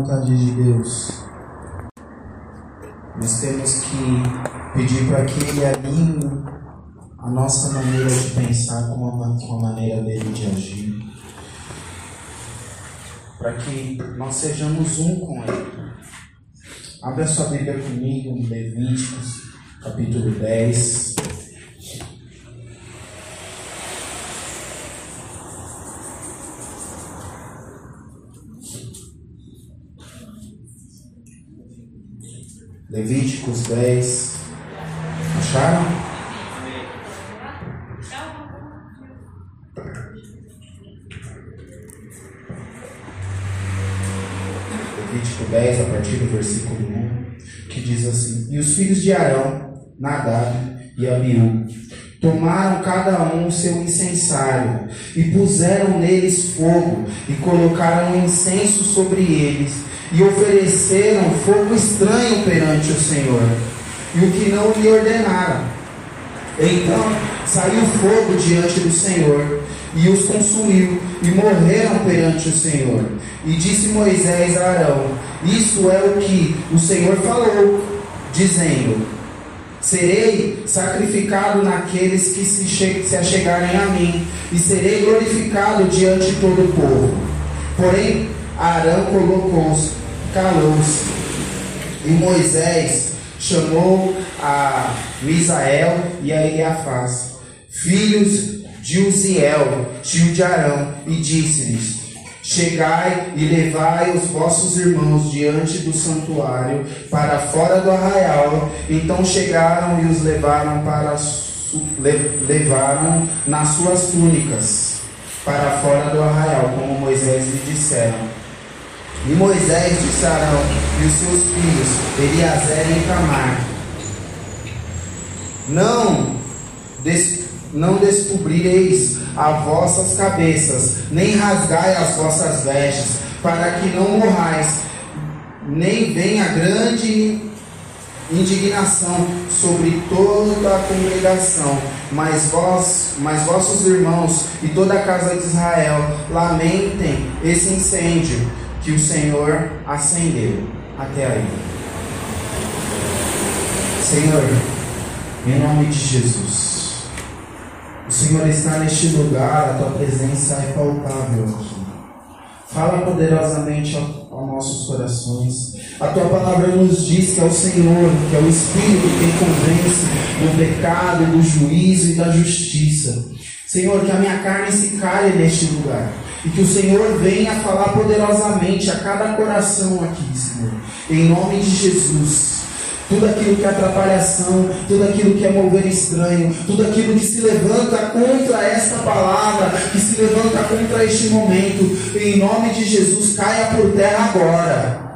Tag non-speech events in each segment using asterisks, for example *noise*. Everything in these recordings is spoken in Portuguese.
vontade de Deus, nós temos que pedir para que Ele alinhe a nossa maneira de pensar com a, com a maneira dele de agir. Para que nós sejamos um com Ele. Abra sua Bíblia comigo em Levíticos, capítulo 10. Levíticos 10. Acharam? Levítico 10, a partir do versículo 1, que diz assim: E os filhos de Arão, Nadab e Abiú, tomaram cada um seu incensário, e puseram neles fogo, e colocaram incenso sobre eles e ofereceram fogo estranho perante o Senhor, e o que não lhe ordenaram. Então saiu fogo diante do Senhor, e os consumiu, e morreram perante o Senhor. E disse Moisés a Arão: Isto é o que o Senhor falou, dizendo: Serei sacrificado naqueles que se, se achegarem a mim, e serei glorificado diante de todo o povo. Porém, Arão colocou-se calou-se. E Moisés chamou a Misael e a Eliafaz, filhos de Uziel, tio de Arão, e disse-lhes: Chegai e levai os vossos irmãos diante do santuário para fora do arraial. Então chegaram e os levaram para levaram nas suas túnicas para fora do arraial, como Moisés lhe disseram. E Moisés disse a Arão e os seus filhos, Eliazer e Tamar: Não, des, não descobrireis as vossas cabeças, nem rasgai as vossas vestes, para que não morrais, nem venha grande indignação sobre toda a congregação, mas vós, mas vossos irmãos e toda a casa de Israel lamentem esse incêndio que o Senhor acendeu até aí. Senhor, em nome de Jesus, o Senhor está neste lugar, a tua presença é palpável aqui. Fala poderosamente aos nossos corações. A tua palavra nos diz que é o Senhor, que é o Espírito quem convence do pecado, do juízo e da justiça. Senhor, que a minha carne se caia neste lugar. E que o Senhor venha falar poderosamente a cada coração aqui, Senhor. Em nome de Jesus. Tudo aquilo que é atrapalhação, tudo aquilo que é mover estranho, tudo aquilo que se levanta contra esta palavra, que se levanta contra este momento, em nome de Jesus, caia por terra agora.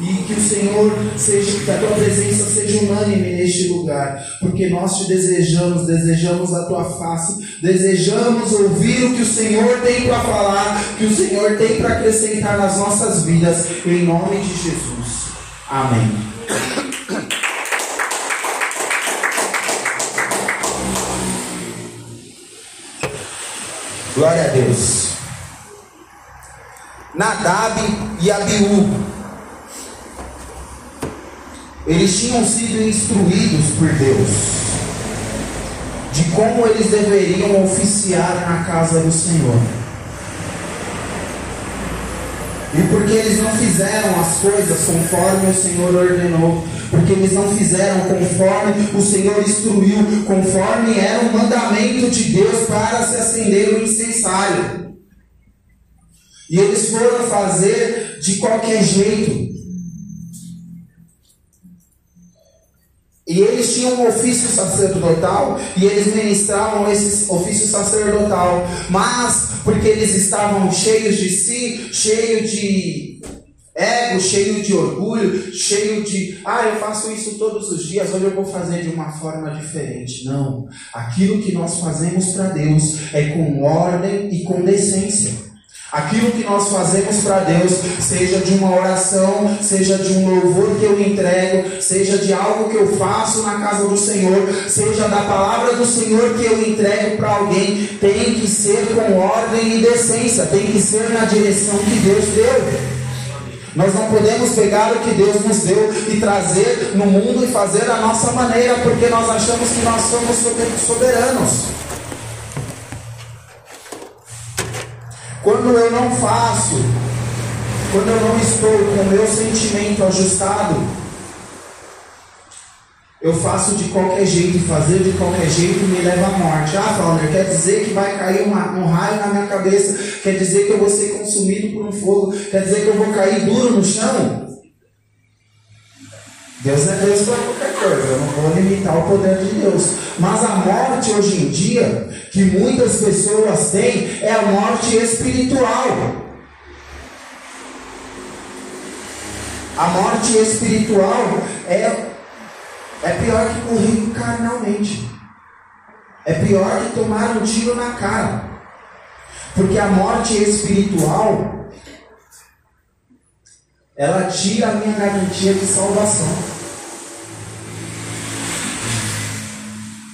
E que o Senhor seja, que a tua presença seja unânime neste lugar, porque nós te desejamos, desejamos a tua face, desejamos ouvir o que o Senhor tem para falar, que o Senhor tem para acrescentar nas nossas vidas, em nome de Jesus. Amém. Glória a Deus. Nadab e Abiú eles tinham sido instruídos por Deus de como eles deveriam oficiar na casa do Senhor. E porque eles não fizeram as coisas conforme o Senhor ordenou, porque eles não fizeram conforme o Senhor instruiu, conforme era o mandamento de Deus para se acender o incensário. E eles foram fazer de qualquer jeito. E eles tinham um ofício sacerdotal e eles ministravam esse ofício sacerdotal, mas porque eles estavam cheios de si, cheios de ego, cheio de orgulho, cheio de, ah, eu faço isso todos os dias, hoje eu vou fazer de uma forma diferente. Não. Aquilo que nós fazemos para Deus é com ordem e com decência. Aquilo que nós fazemos para Deus, seja de uma oração, seja de um louvor que eu entrego, seja de algo que eu faço na casa do Senhor, seja da palavra do Senhor que eu entrego para alguém, tem que ser com ordem e decência, tem que ser na direção que Deus deu. Nós não podemos pegar o que Deus nos deu e trazer no mundo e fazer a nossa maneira, porque nós achamos que nós somos soberanos. Quando eu não faço, quando eu não estou com o meu sentimento ajustado, eu faço de qualquer jeito, fazer de qualquer jeito me leva à morte. Ah, Fauner, quer dizer que vai cair uma, um raio na minha cabeça, quer dizer que eu vou ser consumido por um fogo, quer dizer que eu vou cair duro no chão? Deus é Deus para qualquer coisa, eu não vou limitar o poder de Deus. Mas a morte hoje em dia, que muitas pessoas têm, é a morte espiritual. A morte espiritual é é pior que morrer carnalmente. É pior que tomar um tiro na cara. Porque a morte espiritual ela tira a minha garantia de salvação.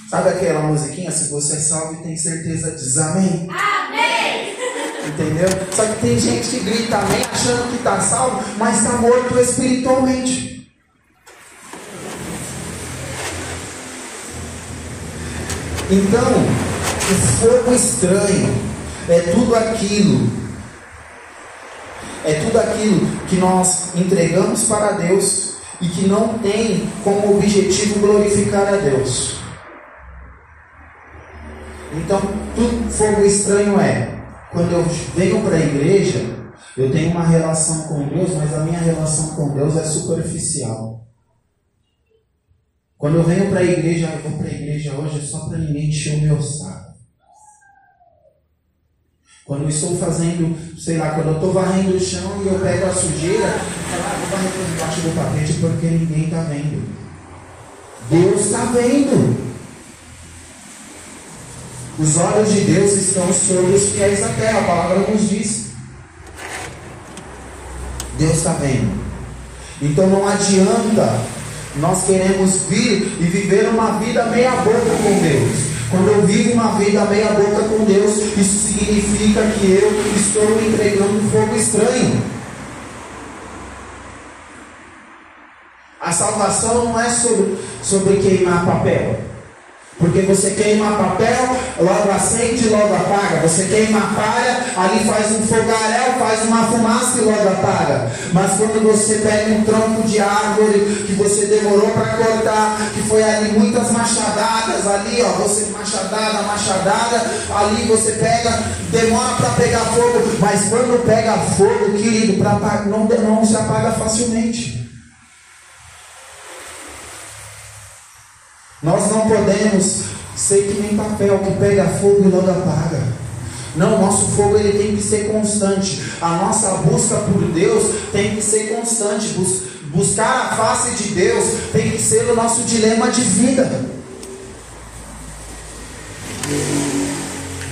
Sabe aquela musiquinha? Se você é salvo tem certeza, diz amém. Amém! Entendeu? Só que tem gente que grita amém achando que está salvo, mas está morto espiritualmente. Então, o fogo estranho é tudo aquilo, é tudo aquilo que nós entregamos para Deus e que não tem como objetivo glorificar a Deus. Então, tudo fogo estranho é quando eu venho para a igreja, eu tenho uma relação com Deus, mas a minha relação com Deus é superficial. Quando eu venho para a igreja, eu vou para a igreja hoje só para ninguém encher o meu saco. Quando eu estou fazendo, sei lá, quando eu estou varrendo o chão e eu pego a sujeira, eu ah, vou varrer por debaixo do tapete porque ninguém está vendo. Deus está vendo. Os olhos de Deus estão sobre os fiéis da terra, a palavra nos diz. Deus está vendo. Então não adianta nós queremos vir e viver uma vida meia boca com Deus. Quando eu vivo uma vida meia boca com Deus, isso significa que eu estou me entregando um fogo estranho. A salvação não é sobre, sobre queimar papel. Porque você queima papel, logo acende, logo apaga. Você queima palha, ali faz um fogaréu, faz uma fumaça e logo apaga. Mas quando você pega um tronco de árvore que você demorou para cortar, que foi ali muitas machadadas, ali ó, você machadada, machadada, ali você pega, demora para pegar fogo, mas quando pega fogo, querido, pra, não, não se apaga facilmente. Nós não podemos ser que nem papel que pega fogo e logo apaga. Não, nosso fogo ele tem que ser constante. A nossa busca por Deus tem que ser constante. Bus buscar a face de Deus tem que ser o nosso dilema de vida.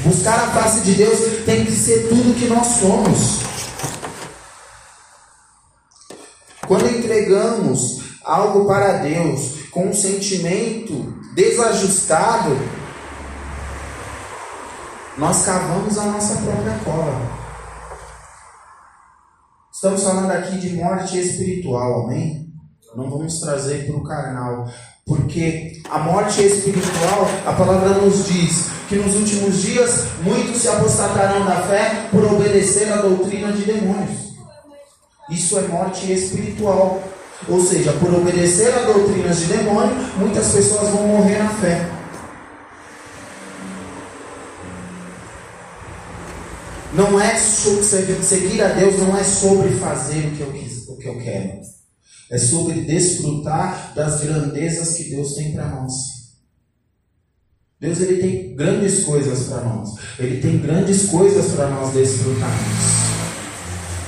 Buscar a face de Deus tem que ser tudo que nós somos. Quando entregamos algo para Deus, com um sentimento desajustado, nós cavamos a nossa própria cova. Estamos falando aqui de morte espiritual, amém? Não vamos trazer para o carnal, porque a morte espiritual, a palavra nos diz que nos últimos dias muitos se apostatarão da fé por obedecer a doutrina de demônios. Isso é morte espiritual. Ou seja, por obedecer a doutrinas de demônio, muitas pessoas vão morrer na fé. Não é seguir a Deus não é sobre fazer o que eu, o que eu quero. É sobre desfrutar das grandezas que Deus tem para nós. Deus ele tem grandes coisas para nós. Ele tem grandes coisas para nós desfrutarmos.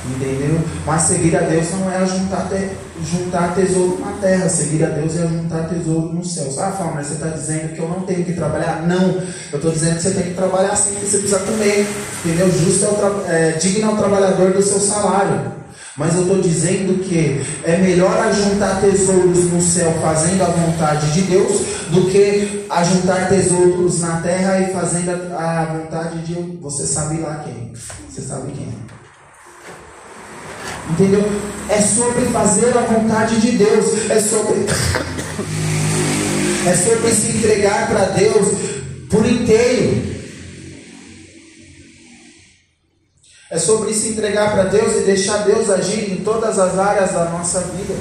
Entendeu? Mas seguir a Deus não é juntar, te, juntar tesouro na terra. Seguir a Deus é juntar tesouro nos céus. Ah, Fábio, mas você está dizendo que eu não tenho que trabalhar? Não. Eu estou dizendo que você tem que trabalhar sim, que você precisa comer. Entendeu? Justo é, o é digno ao trabalhador do seu salário. Mas eu estou dizendo que é melhor ajuntar tesouros no céu fazendo a vontade de Deus do que ajuntar tesouros na terra e fazendo a, a vontade de você sabe lá quem. Você sabe quem. Entendeu? É sobre fazer a vontade de Deus. É sobre. É sobre se entregar para Deus por inteiro. É sobre se entregar para Deus e deixar Deus agir em todas as áreas da nossa vida.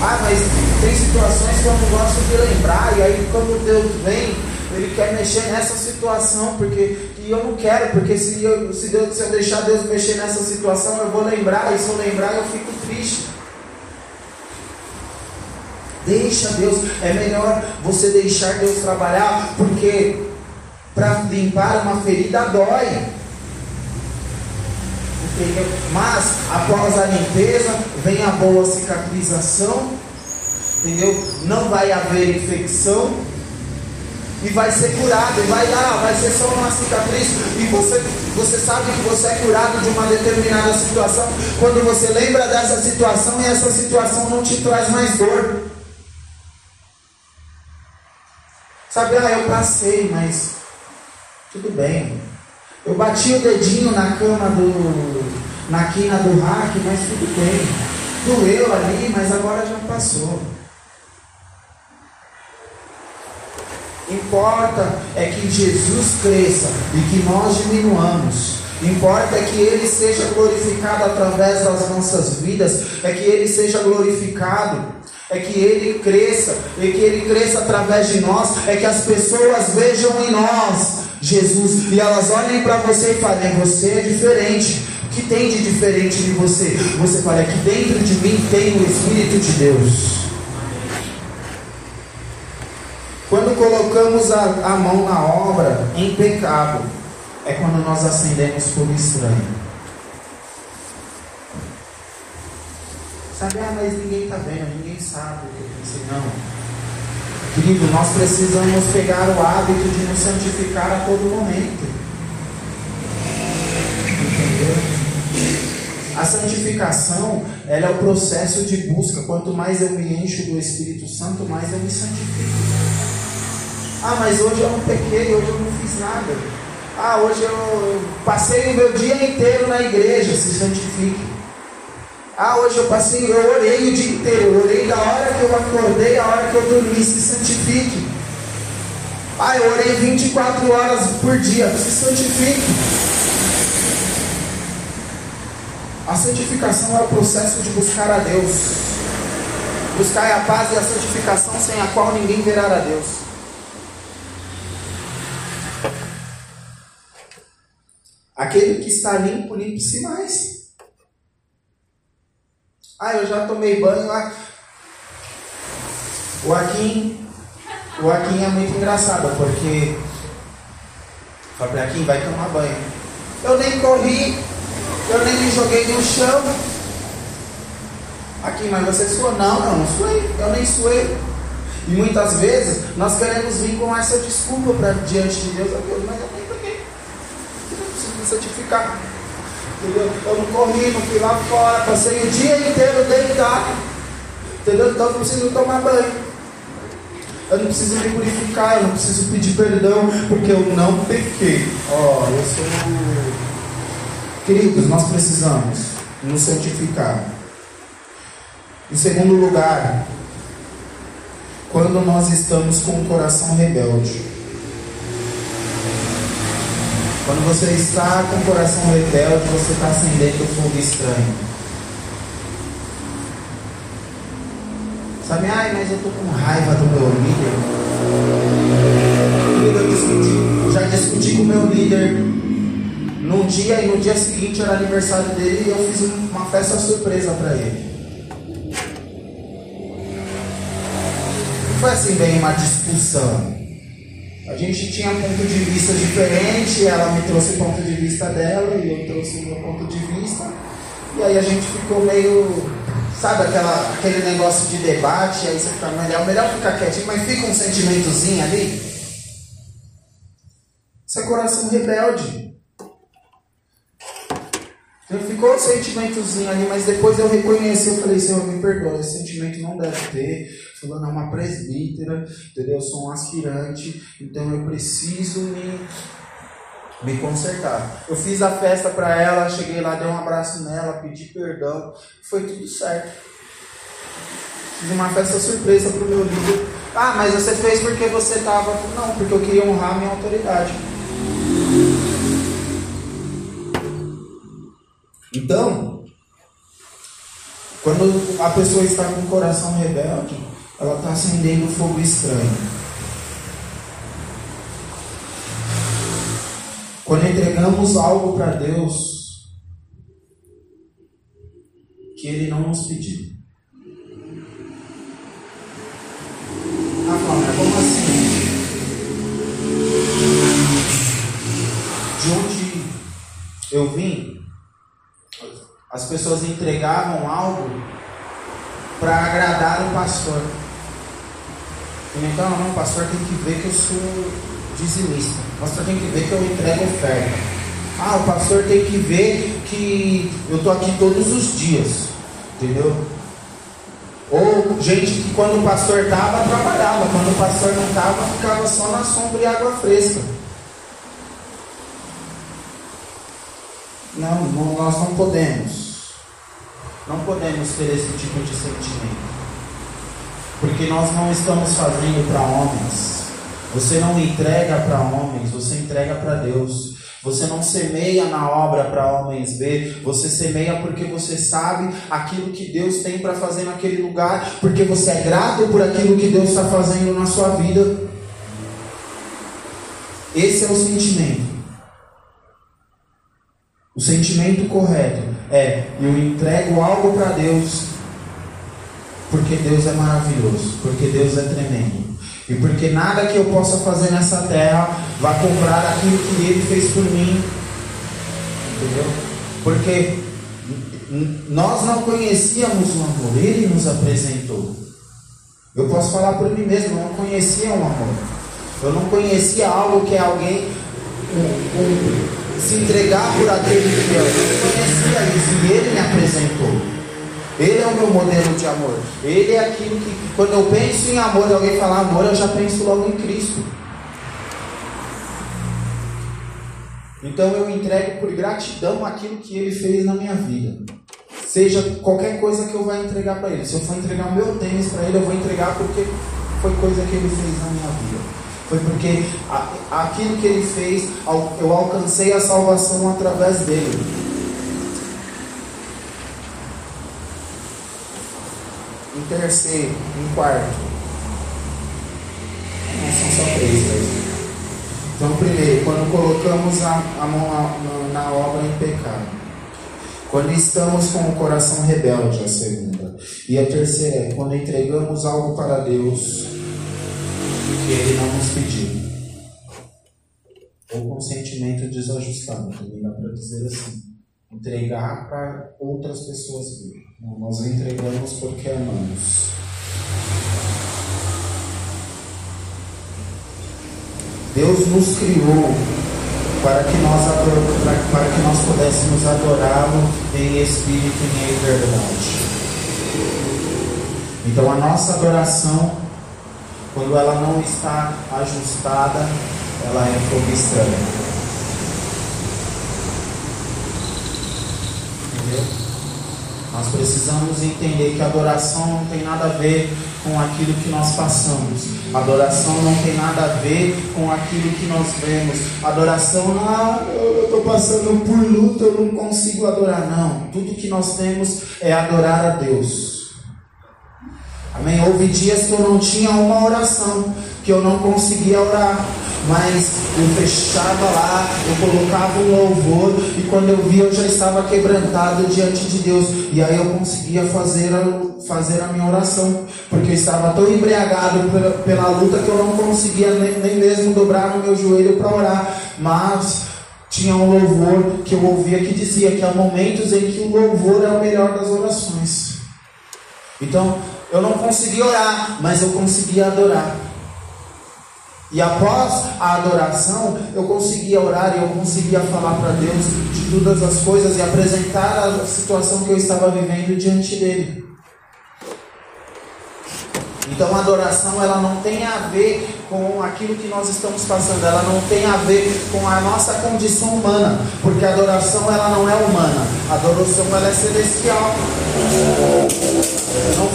Ah, mas tem situações que eu não gosto de lembrar, e aí quando Deus vem, Ele quer mexer nessa situação, porque e eu não quero, porque se eu, se, Deus, se eu deixar Deus mexer nessa situação, eu vou lembrar, e se eu lembrar, eu fico triste. Deixa Deus, é melhor você deixar Deus trabalhar, porque para limpar uma ferida dói. Entendeu? Mas após a limpeza vem a boa cicatrização, entendeu? Não vai haver infecção e vai ser curado, e vai lá, vai ser só uma cicatriz, e você, você sabe que você é curado de uma determinada situação, quando você lembra dessa situação e essa situação não te traz mais dor. Sabe, ah, eu passei, mas tudo bem. Eu bati o dedinho na cama do. na quina do rack, mas tudo bem. Doeu ali, mas agora já passou. Importa é que Jesus cresça e que nós diminuamos. Importa é que Ele seja glorificado através das nossas vidas, é que Ele seja glorificado, é que Ele cresça, é que Ele cresça através de nós, é que as pessoas vejam em nós Jesus e elas olhem para você e falem: Você é diferente. O que tem de diferente em você? Você fala: Aqui dentro de mim tem o Espírito de Deus. Quando colocamos a, a mão na obra em pecado, é quando nós acendemos por estranho. Sabe, ah, mas ninguém está vendo, ninguém sabe o que eu pensei. Não. Querido, nós precisamos pegar o hábito de nos santificar a todo momento. Entendeu? A santificação, ela é o processo de busca. Quanto mais eu me encho do Espírito Santo, mais eu me santifico. Ah, mas hoje eu não pequei, hoje eu não fiz nada. Ah, hoje eu passei o meu dia inteiro na igreja, se santifique. Ah, hoje eu passei, eu orei o dia inteiro, eu orei da hora que eu acordei, a hora que eu dormi, se santifique. Ah, eu orei 24 horas por dia, se santifique. A santificação é o processo de buscar a Deus. Buscar a paz e a santificação sem a qual ninguém verá a Deus. Aquele que está limpo, limpe-se mais. Ah, eu já tomei banho lá. O Akin, o Akin é muito engraçado, porque falei, Akin, vai tomar banho. Eu nem corri, eu nem me joguei no chão. Aqui, mas você suou? Não, não, não suei, eu nem suei. E muitas vezes nós queremos vir com essa desculpa para diante de Deus, Deus, mas eu nem para quê? Eu preciso me santificar. Entendeu? Eu não corri, não fui lá fora, passei o dia inteiro deitado. Entendeu? Então eu não preciso tomar banho. Eu não preciso me purificar, eu não preciso pedir perdão, porque eu não pequei. Ó, oh, eu sou. Queridos, nós precisamos nos santificar. Em segundo lugar, quando nós estamos com o coração rebelde. Quando você está com o coração rebelde, você está acendendo fogo estranho. Sabe, ai, mas eu estou com raiva do meu líder. Eu discuti, já discuti com o meu líder num dia e no dia seguinte era aniversário dele e eu fiz uma festa surpresa para ele. Não foi assim bem uma discussão. A gente tinha ponto de vista diferente, ela me trouxe o ponto de vista dela e eu trouxe o meu ponto de vista. E aí a gente ficou meio, sabe, aquela, aquele negócio de debate, aí você fica melhor, melhor ficar quietinho, mas fica um sentimentozinho ali. Isso é coração rebelde. Então ficou um sentimentozinho ali, mas depois eu reconheci, eu falei, Senhor, me perdoa, esse sentimento não deve ter. Fulano é uma presbítera, entendeu? Eu sou um aspirante, então eu preciso me me consertar. Eu fiz a festa para ela, cheguei lá, dei um abraço nela, pedi perdão, foi tudo certo. Fiz uma festa surpresa pro meu líder. Ah, mas você fez porque você estava. Não, porque eu queria honrar a minha autoridade. Então, quando a pessoa está com o coração rebelde, ela está acendendo fogo estranho. Quando entregamos algo para Deus que Ele não nos pediu. Ah, Flávia, como assim? De onde eu vim, as pessoas entregavam algo para agradar o pastor. Então, não, o pastor tem que ver que eu sou dizimista. Pastor tem que ver que eu entrego oferta. Ah, o pastor tem que ver que eu estou aqui todos os dias. Entendeu? Ou gente que quando o pastor estava, trabalhava. Quando o pastor não estava, ficava só na sombra e água fresca. Não, não, nós não podemos. Não podemos ter esse tipo de sentimento. Porque nós não estamos fazendo para homens. Você não entrega para homens, você entrega para Deus. Você não semeia na obra para homens ver, você semeia porque você sabe aquilo que Deus tem para fazer naquele lugar, porque você é grato por aquilo que Deus está fazendo na sua vida. Esse é o sentimento. O sentimento correto é: eu entrego algo para Deus, porque Deus é maravilhoso, porque Deus é tremendo. E porque nada que eu possa fazer nessa terra vai comprar aquilo que ele fez por mim. Entendeu? Porque nós não conhecíamos o amor, ele nos apresentou. Eu posso falar por mim mesmo, eu não conhecia o amor. Eu não conhecia algo que é alguém um, um, se entregar por aquele que é. Eu não conhecia isso e ele me apresentou. Ele é o meu modelo de amor. Ele é aquilo que, quando eu penso em amor, alguém falar amor, eu já penso logo em Cristo. Então eu entrego por gratidão aquilo que ele fez na minha vida. Seja qualquer coisa que eu vá entregar para ele. Se eu for entregar meu tênis para ele, eu vou entregar porque foi coisa que ele fez na minha vida. Foi porque aquilo que ele fez, eu alcancei a salvação através dele. Em terceiro, em quarto. Não são só três mesmo. Então, primeiro, quando colocamos a, a mão na, na, obra em pecado. Quando estamos com o coração rebelde, a segunda. E a terceira é quando entregamos algo para Deus que Ele não nos pediu. Ou com sentimento desajustado, também dá para dizer assim. Entregar para outras pessoas verem. Nós entregamos porque amamos. Deus nos criou para que nós, para que nós pudéssemos adorá-lo em espírito e em verdade. Então a nossa adoração, quando ela não está ajustada, ela é fogo. Nós precisamos entender que adoração não tem nada a ver com aquilo que nós passamos. Adoração não tem nada a ver com aquilo que nós vemos. Adoração, ah, eu estou passando por luta, eu não consigo adorar. Não. Tudo que nós temos é adorar a Deus. Amém? Houve dias que eu não tinha uma oração, que eu não conseguia orar mas eu fechava lá, eu colocava um louvor e quando eu via eu já estava quebrantado diante de Deus e aí eu conseguia fazer a, fazer a minha oração, porque eu estava tão embriagado pela, pela luta que eu não conseguia nem, nem mesmo dobrar no meu joelho para orar, mas tinha um louvor que eu ouvia que dizia que há momentos em que o louvor é o melhor das orações. Então, eu não conseguia orar, mas eu conseguia adorar. E após a adoração, eu conseguia orar e eu conseguia falar para Deus de todas as coisas e apresentar a situação que eu estava vivendo diante dele. Então a adoração ela não tem a ver com aquilo que nós estamos passando, ela não tem a ver com a nossa condição humana, porque a adoração ela não é humana, a adoração ela é celestial.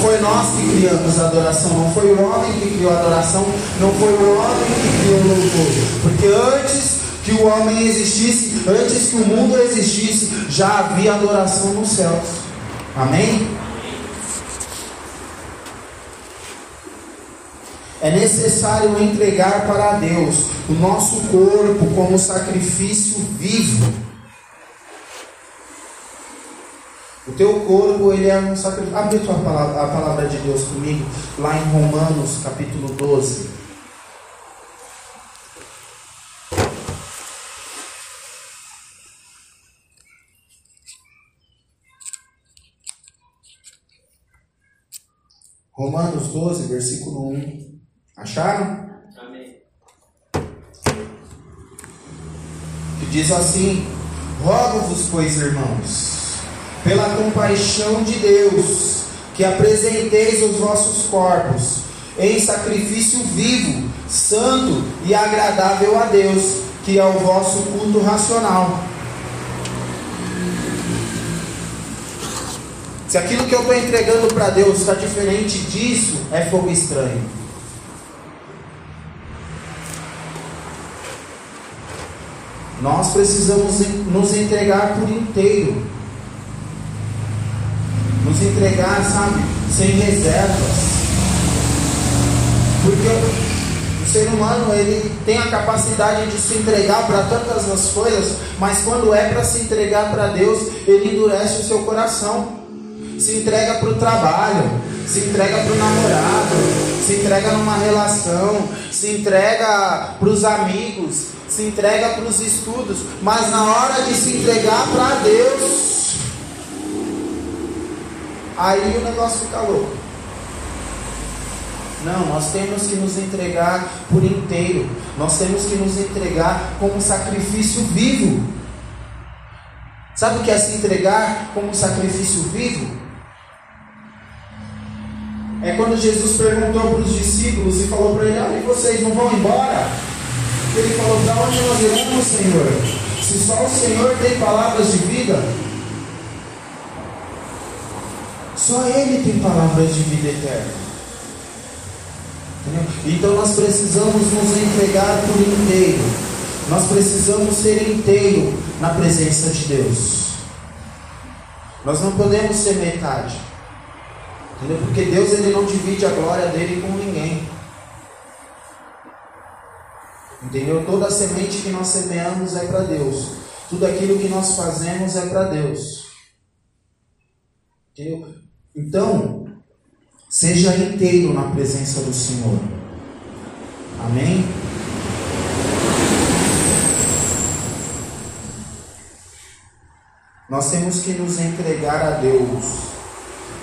Foi nós que criamos a adoração, não foi o homem que criou a adoração, não foi o homem que criou o louvor, porque antes que o homem existisse, antes que o mundo existisse, já havia adoração nos céus. Amém? É necessário entregar para Deus o nosso corpo como sacrifício vivo. O teu corpo, ele é um sacrifício. Abre a, tua palavra, a palavra de Deus comigo, lá em Romanos, capítulo 12. Romanos 12, versículo 1. Acharam? Amém. Que diz assim: Rogo-vos, pois, irmãos, pela compaixão de Deus, que apresenteis os vossos corpos em sacrifício vivo, santo e agradável a Deus, que é o vosso culto racional. Se aquilo que eu estou entregando para Deus está diferente disso, é fogo estranho. Nós precisamos nos entregar por inteiro. Entregar, sabe, sem reservas. Porque o ser humano ele tem a capacidade de se entregar para tantas as coisas, mas quando é para se entregar para Deus, ele endurece o seu coração se entrega para o trabalho, se entrega para o namorado, se entrega numa relação, se entrega para os amigos, se entrega para os estudos, mas na hora de se entregar para Deus, aí o negócio fica louco. Não, nós temos que nos entregar por inteiro. Nós temos que nos entregar como sacrifício vivo. Sabe o que é se entregar como sacrifício vivo? É quando Jesus perguntou para os discípulos e falou para ele: Olha, vocês não vão embora? Ele falou: Para onde nós iremos, Senhor? Se só o Senhor tem palavras de vida, só Ele tem palavras de vida eterna. Então nós precisamos nos entregar por inteiro. Nós precisamos ser inteiro na presença de Deus. Nós não podemos ser metade. Entendeu? Porque Deus ele não divide a glória dele com ninguém. Entendeu? Toda a semente que nós semeamos é para Deus. Tudo aquilo que nós fazemos é para Deus. Entendeu? Então, seja inteiro na presença do Senhor. Amém? Nós temos que nos entregar a Deus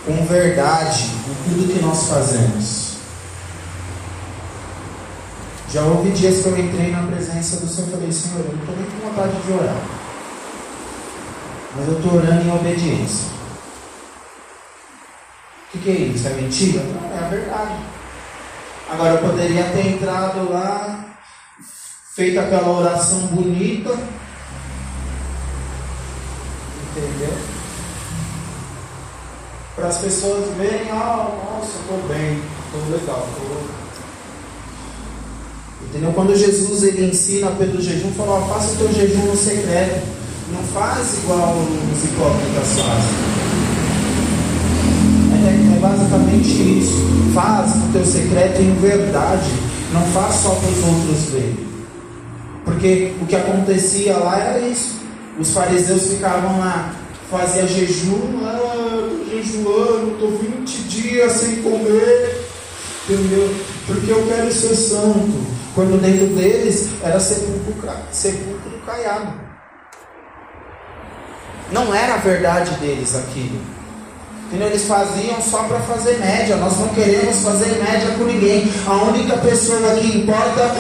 com verdade em tudo que nós fazemos. Já houve dias que eu entrei na presença do Senhor e falei, Senhor, eu não estou nem com vontade de orar. Mas eu estou orando em obediência. O que, é isso? É mentira? Não, é a verdade. Agora eu poderia ter entrado lá, feito aquela oração bonita. Entendeu? para as pessoas verem, ah, nossa, estou bem, estou legal, estou. Entendeu? Quando Jesus ele ensina pelo jejum, fala, oh, faça o teu jejum no secreto. Não faz igual os hipócritas fazem. Basicamente isso. Faz o teu secreto em verdade. Não faz só para os outros verem. Porque o que acontecia lá era isso. Os fariseus ficavam lá, fazia jejum, ah, jejuando, estou 20 dias sem comer, entendeu? Porque eu quero ser santo. Quando dentro deles era sepulcro, sepulcro caiado. Não era a verdade deles aquilo. Entendeu? Eles faziam só para fazer média. Nós não queremos fazer média com ninguém. A única pessoa que importa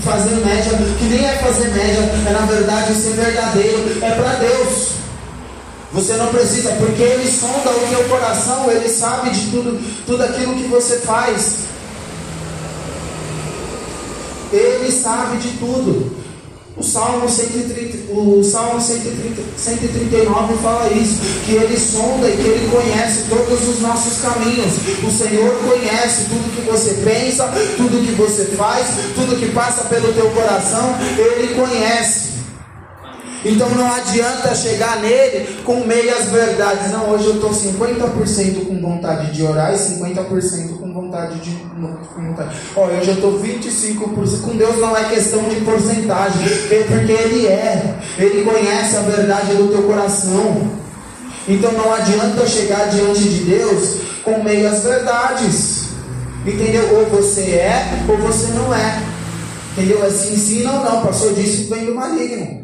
fazer média, que nem é fazer média, é na verdade ser verdadeiro, é para Deus. Você não precisa, porque Ele sonda o teu coração, Ele sabe de tudo, tudo aquilo que você faz. Ele sabe de tudo. O Salmo, 130, o Salmo 130, 139 fala isso, que Ele sonda e que Ele conhece todos os nossos caminhos. O Senhor conhece tudo que você pensa, tudo que você faz, tudo que passa pelo teu coração, Ele conhece. Então não adianta chegar nele com meias verdades. Não, hoje eu estou 50% com vontade de orar e 50% com vontade de. Com vontade. Ó, hoje eu estou 25%. Com Deus não é questão de porcentagem, porque Ele é. Ele conhece a verdade do teu coração. Então não adianta chegar diante de Deus com meias verdades. Entendeu? Ou você é ou você não é. Entendeu? Assim sim ou não. Passou disso vem do maligno.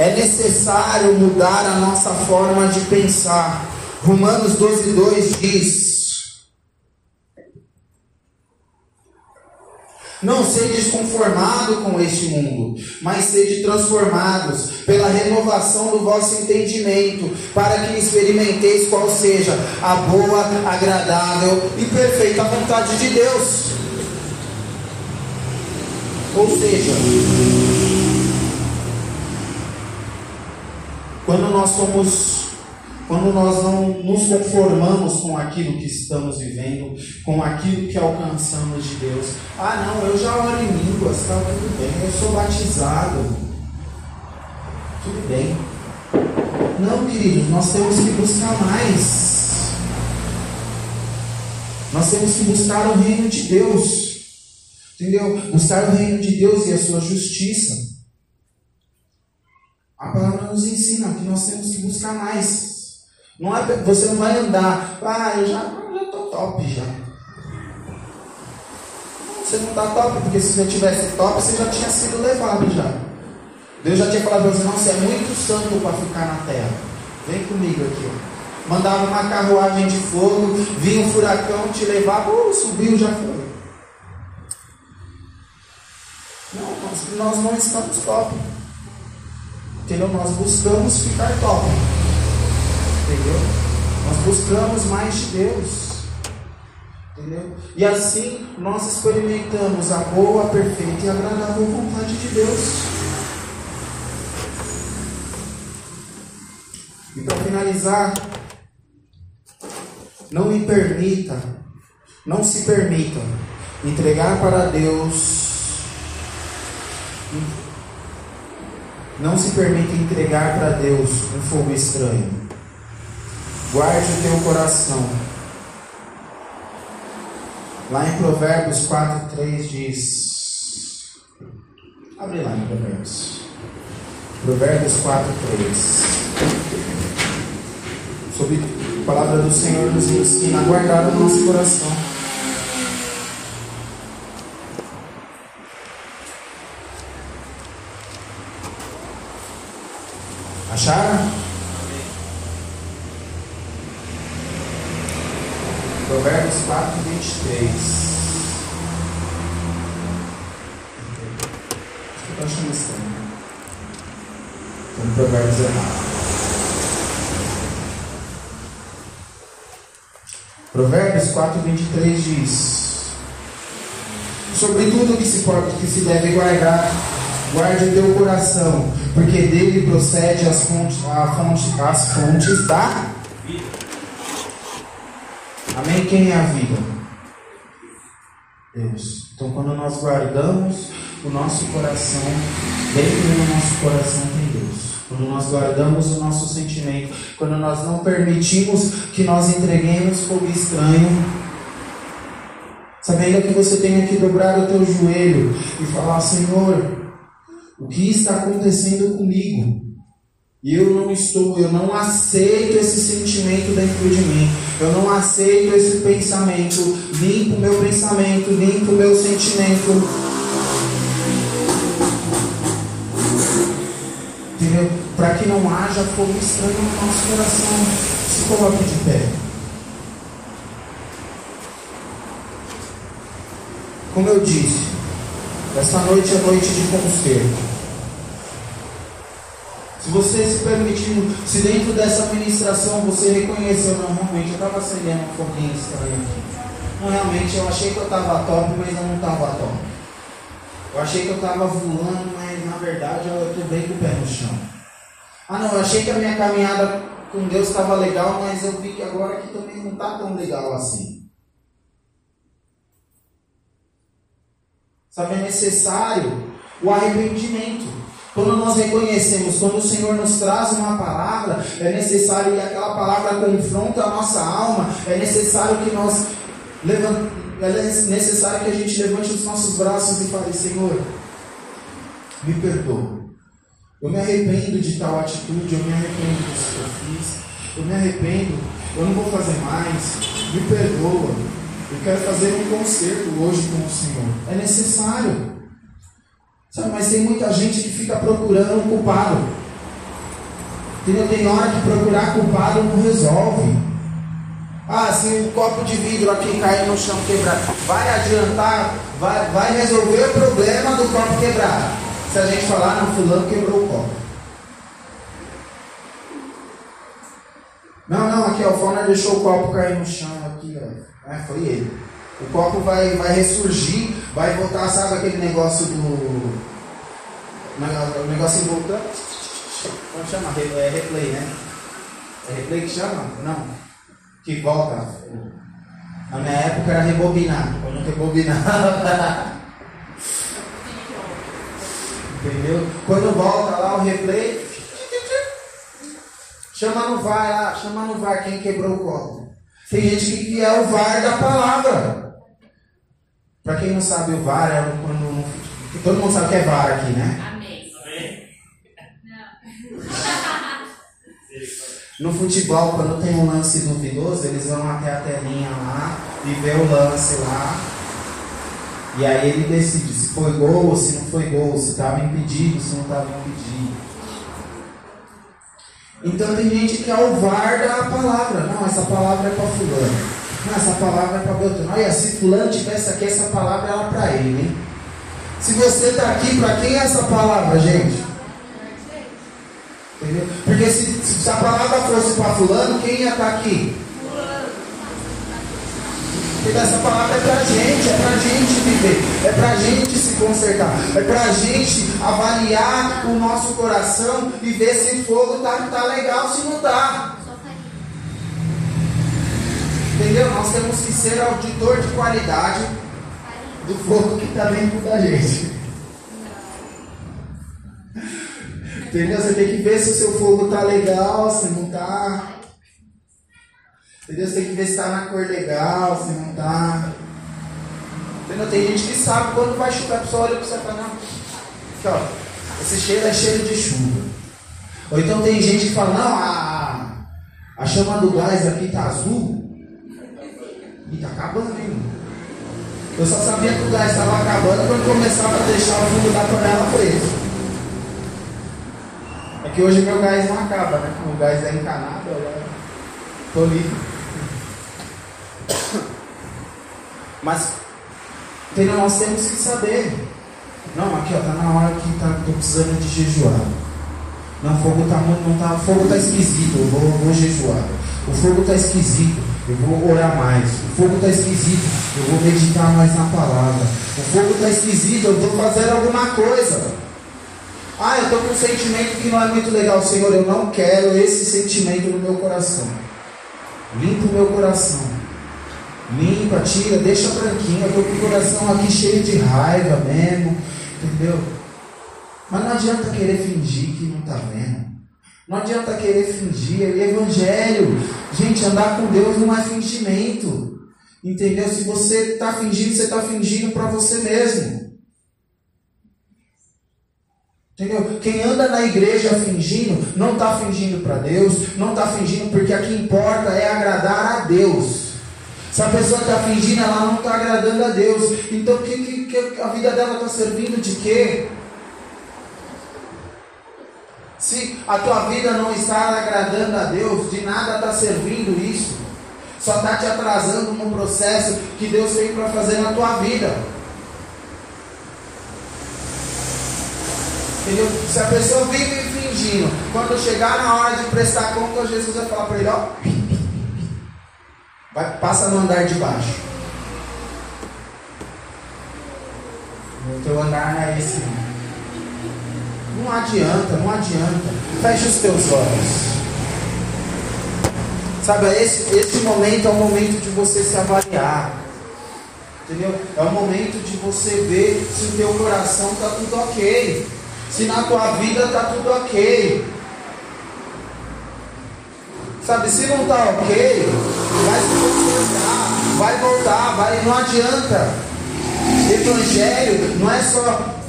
É necessário mudar a nossa forma de pensar. Romanos 12, 2 diz: Não sedes conformado com este mundo, mas sede transformados pela renovação do vosso entendimento, para que experimenteis qual seja a boa, agradável e perfeita vontade de Deus. Ou seja, Quando nós somos, quando nós não nos conformamos com aquilo que estamos vivendo, com aquilo que alcançamos de Deus. Ah, não, eu já oro em línguas, está tudo bem, eu sou batizado. Tudo bem. Não, queridos, nós temos que buscar mais. Nós temos que buscar o reino de Deus. Entendeu? Buscar o reino de Deus e a sua justiça. A palavra nos ensina que nós temos que buscar mais. Não é, você não vai andar, ah, eu já estou top já. Você não está top, porque se você tivesse top, você já tinha sido levado já. Deus já tinha falado para você, não, é muito santo para ficar na terra. Vem comigo aqui. Ó. Mandava uma carruagem de fogo, vinha um furacão, te levava, uh, subiu, já foi. Não, nós, nós não estamos top. Entendeu? Nós buscamos ficar top. Entendeu? Nós buscamos mais de Deus. Entendeu? E assim nós experimentamos a boa, perfeita e agradável vontade de Deus. E para finalizar, não me permita, não se permita entregar para Deus não se permita entregar para Deus um fogo estranho. Guarde o teu coração. Lá em Provérbios 4, 3 diz. Abre lá em Provérbios. Provérbios 4, 3. Sobre a palavra do Senhor nos ensina a guardar o nosso coração. Acharam? Provérbios 4, 23. Acho que eu estou achando estranho. Como Provérbios errado. Provérbios 4, 23 diz: Sobre tudo que se, pode, que se deve guardar, guarde o teu coração, porque dele procede as fontes, fonte, as fontes da vida. Amém? Quem é a vida? Deus. Então, quando nós guardamos o nosso coração, dentro do nosso coração tem Deus. Quando nós guardamos o nosso sentimento, quando nós não permitimos que nós entreguemos fogo estranho, sabendo que você tem que dobrar o teu joelho e falar: Senhor, o que está acontecendo comigo? E eu não estou, eu não aceito esse sentimento dentro de mim. Eu não aceito esse pensamento. Limpo meu pensamento, limpo meu sentimento. Entendeu? Para que não haja fogo estranho no nosso coração. Se coloque de pé. Como eu disse, Essa noite é noite de conserto. Se você se permitir, se dentro dessa ministração você reconheceu, não, realmente eu estava acendendo um foguinho estranho aqui. Não, realmente eu achei que eu estava top, mas eu não estava top. Eu achei que eu estava voando, mas na verdade eu estou bem com o pé no chão. Ah não, eu achei que a minha caminhada com Deus estava legal, mas eu vi que agora aqui também não está tão legal assim. Sabe, é necessário o arrependimento. Quando nós reconhecemos, quando o Senhor nos traz uma palavra, é necessário que aquela palavra confronta a nossa alma, é necessário que nós é necessário que a gente levante os nossos braços e fale, Senhor, me perdoa. Eu me arrependo de tal atitude, eu me arrependo disso que eu fiz, eu me arrependo, eu não vou fazer mais, me perdoa. Eu quero fazer um concerto hoje com o Senhor. É necessário. Sabe, mas tem muita gente que fica procurando um culpado. Tem hora que procurar culpado não resolve. Ah, se um copo de vidro aqui cair no chão quebrado, vai adiantar, vai, vai resolver o problema do copo quebrado se a gente falar, não, fulano quebrou o copo. Não, não, aqui ó, o Fauner deixou o copo cair no chão aqui, ó. É, foi ele. O copo vai, vai ressurgir, vai voltar, sabe aquele negócio do. O negócio voltando. Como chama? É replay, né? É replay que chama? Não. Que volta. Na minha época era rebobinar. Quando rebobinava. *laughs* Entendeu? Quando volta lá o replay, chama no VAR lá, chama no VAR quem quebrou o copo. Tem gente que é o VAR da palavra. Para quem não sabe, o VAR é quando. Todo mundo sabe que é VAR aqui, né? Amém. No futebol, quando tem um lance duvidoso, eles vão até a telinha lá e vê o lance lá e aí ele decide se foi gol ou se não foi gol, se estava impedido, se não estava impedido. Então tem gente que é o VAR da palavra. Não, essa palavra é para fulano. Não, essa palavra é para Beltrano. Olha, se fulano tivesse aqui, essa palavra era para ele, hein? Se você está aqui, para quem é essa palavra, gente? Entendeu? Porque se, se a palavra fosse para fulano, quem ia estar tá aqui? Porque essa palavra é para gente, é para gente viver, é para gente se consertar, é para gente avaliar o nosso coração e ver se o fogo tá, tá legal, se não tá. Entendeu? Nós temos que ser auditor de qualidade do fogo que está dentro da gente. Entendeu? Você tem que ver se o seu fogo está legal, se não está. Entendeu? Você tem que ver se está na cor legal, se não está. Entendeu? Tem gente que sabe quando vai chover, a pessoa olha para você e fala. Aqui, ó, esse cheiro é cheiro de chuva. Ou então tem gente que fala, não, a, a chama do gás aqui está azul. E está acabando, hein? Eu só sabia que o gás estava acabando quando começava a deixar o fundo da panela preso. É que hoje meu gás não acaba, né? O gás é encanado, eu estou livre. Mas entendeu? nós temos que saber. Não, aqui ó, tá na hora que tá, tô precisando de jejuar. Não, o fogo tá muito, não tá, o fogo tá esquisito, eu vou, vou jejuar. O fogo tá esquisito, eu vou orar mais. O fogo tá esquisito, eu vou meditar mais na palavra. O fogo tá esquisito, eu vou fazer alguma coisa. Ah, eu estou com um sentimento que não é muito legal, Senhor. Eu não quero esse sentimento no meu coração. Limpa o meu coração. Limpa, tira, deixa branquinho. Eu estou com o coração aqui cheio de raiva mesmo. Entendeu? Mas não adianta querer fingir que não está vendo. Não adianta querer fingir. É evangelho. Gente, andar com Deus não é fingimento. Entendeu? Se você está fingindo, você está fingindo para você mesmo. Entendeu? Quem anda na igreja fingindo, não está fingindo para Deus, não está fingindo porque o que importa é agradar a Deus. Se a pessoa está fingindo, ela não está agradando a Deus. Então que, que, que a vida dela está servindo de quê? Se a tua vida não está agradando a Deus, de nada está servindo isso. Só está te atrasando no processo que Deus tem para fazer na tua vida. Entendeu? Se a pessoa vive fingindo, quando chegar na hora de prestar conta, Jesus vai falar para ele, ó, vai, passa no andar de baixo. O teu andar é esse. Não adianta, não adianta. Feche os teus olhos. Sabe, esse, esse momento é o momento de você se avaliar. Entendeu? É o momento de você ver se o teu coração está tudo ok. Se na tua vida está tudo ok. Sabe, se não está ok, vai se consertar, vai voltar, vai, não adianta. Evangelho não é só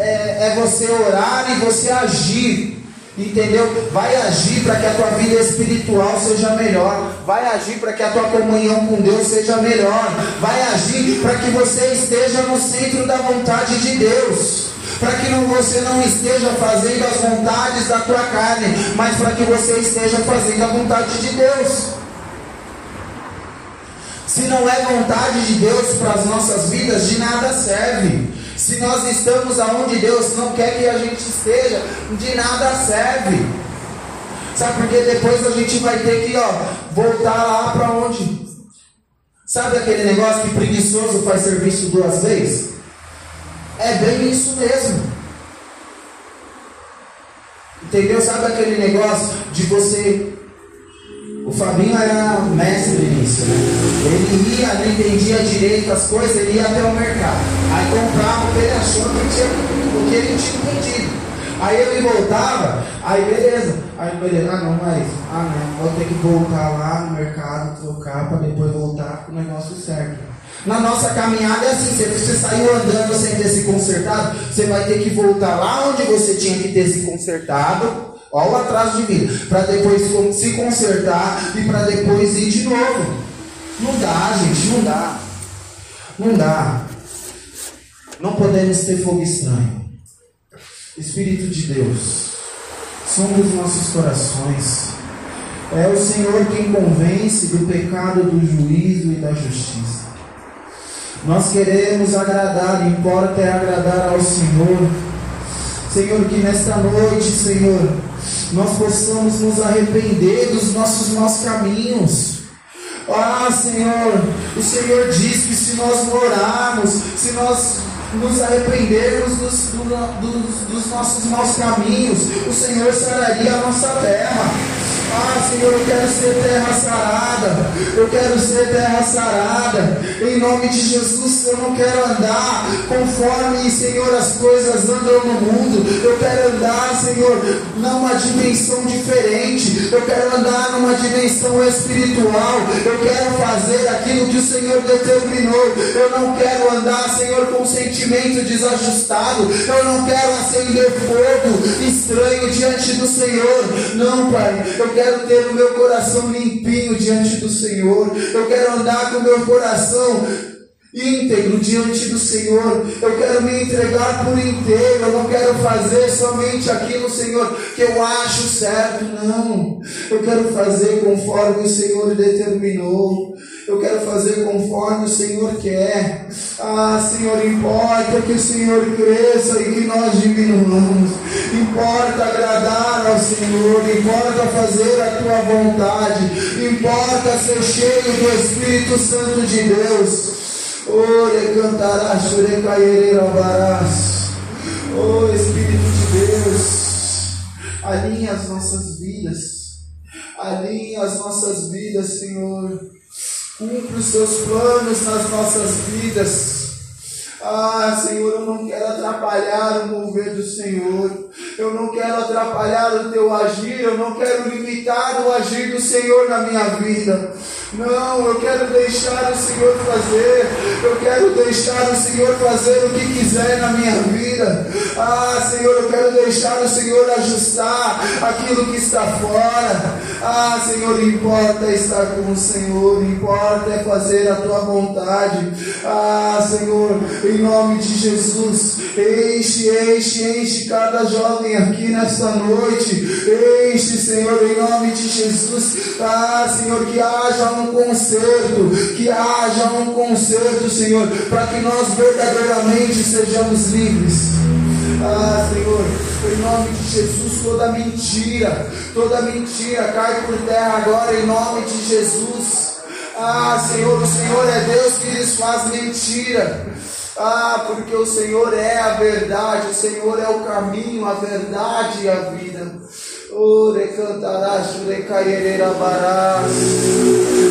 é, é, você orar e você agir. Entendeu? Vai agir para que a tua vida espiritual seja melhor. Vai agir para que a tua comunhão com Deus seja melhor. Vai agir para que você esteja no centro da vontade de Deus. Para que não, você não esteja fazendo as vontades da tua carne, mas para que você esteja fazendo a vontade de Deus. Se não é vontade de Deus para as nossas vidas, de nada serve. Se nós estamos aonde Deus não quer que a gente esteja, de nada serve. Sabe por que depois a gente vai ter que ó, voltar lá para onde? Sabe aquele negócio que preguiçoso faz serviço duas vezes? É bem isso mesmo. Entendeu? Sabe aquele negócio de você o Fabinho era mestre nisso, né? Ele ia, não entendia direito as coisas, ele ia até o mercado. Aí comprava o que ele achou que tinha, o que ele tinha entendido. Aí ele voltava, aí beleza. Aí beleza, ah não, mas ah não, vou ter que voltar lá no mercado, trocar para depois voltar com o negócio certo. Na nossa caminhada é assim, se você saiu andando sem ter se consertado, você vai ter que voltar lá onde você tinha que ter se consertado Olha o atraso de vida. Para depois se consertar e para depois ir de novo. Não dá, gente, não dá. Não dá. Não podemos ter fogo estranho. Espírito de Deus, som dos nossos corações. É o Senhor quem convence do pecado, do juízo e da justiça. Nós queremos agradar, importa é agradar ao Senhor. Senhor, que nesta noite, Senhor, nós possamos nos arrepender dos nossos maus caminhos. Ah, Senhor, o Senhor diz que se nós orarmos, se nós nos arrependermos dos, do, dos, dos nossos maus caminhos, o Senhor sararia a nossa terra. Ah, Senhor, eu quero ser terra sarada. Eu quero ser terra sarada. Em nome de Jesus, eu não quero andar conforme, Senhor, as coisas andam no mundo. Eu quero andar, Senhor, numa dimensão diferente. Eu quero andar numa dimensão espiritual. Eu quero fazer aquilo que o Senhor determinou. Eu não quero andar, Senhor, com sentimento desajustado. Eu não quero acender fogo estranho diante do Senhor. Não, Pai. Eu quero quero ter o meu coração limpinho diante do Senhor. Eu quero andar com o meu coração íntegro diante do Senhor. Eu quero me entregar por inteiro. Eu não quero fazer somente aquilo, Senhor, que eu acho certo. Não. Eu quero fazer conforme o Senhor determinou. Eu quero fazer conforme o Senhor quer. Ah, Senhor, importa que o Senhor cresça e que nós diminuamos. Importa agradar ao Senhor. Importa fazer a tua vontade. Importa ser cheio do Espírito Santo de Deus. Ore cantarás, varás. Oh Espírito de Deus, alinha as nossas vidas, alinha as nossas vidas, Senhor. Cumpre os seus planos nas nossas vidas. Ah, Senhor, eu não quero atrapalhar o mover do Senhor. Eu não quero atrapalhar o teu agir. Eu não quero limitar o agir do Senhor na minha vida. Não, eu quero deixar o Senhor fazer. Eu quero deixar o Senhor fazer o que quiser na minha vida. Ah, Senhor, eu quero deixar o Senhor ajustar aquilo que está fora. Ah, Senhor, importa estar com o Senhor. Importa é fazer a tua vontade. Ah, Senhor, em nome de Jesus, enche, enche, enche cada jovem aqui nesta noite. Enche, Senhor, em nome de Jesus. Ah, Senhor, que haja um conserto, que haja um conserto, Senhor, para que nós verdadeiramente sejamos livres. Ah, Senhor, em nome de Jesus, toda mentira, toda mentira cai por terra agora, em nome de Jesus. Ah, Senhor, o Senhor é Deus que desfaz mentira. Ah, porque o Senhor é a verdade, o Senhor é o caminho, a verdade e a vida. Ore cantarás, barás.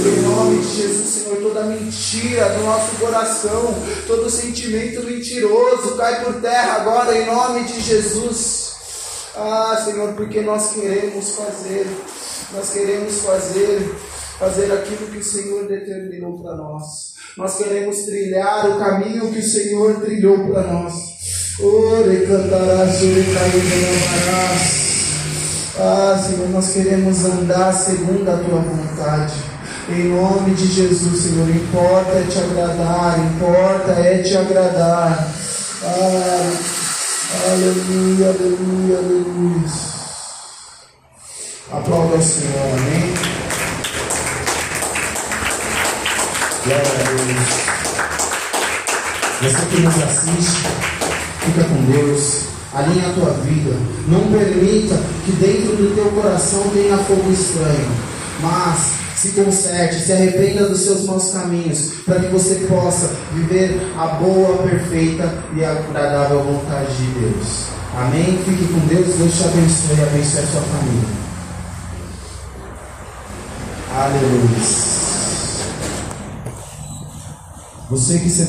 Em nome de Jesus, Senhor, toda mentira do nosso coração, todo sentimento mentiroso cai por terra agora em nome de Jesus. Ah, Senhor, porque nós queremos fazer, nós queremos fazer, fazer aquilo que o Senhor determinou para nós. Nós queremos trilhar o caminho que o Senhor trilhou para nós. Ore cantarás, ore barás. Ah, Senhor, nós queremos andar segundo a tua vontade. Em nome de Jesus, Senhor, importa é te agradar, importa é te agradar. Ah, aleluia, aleluia, aleluia. Aplauda o Senhor, amém? Glória a Deus. Você que nos assiste, fica com Deus alinha a tua vida. Não permita que dentro do teu coração tenha fogo estranho, mas se conserte, se arrependa dos seus maus caminhos, para que você possa viver a boa, perfeita e agradável vontade de Deus. Amém? Fique com Deus, Deus te abençoe e abençoe a sua família. Aleluia. Você que se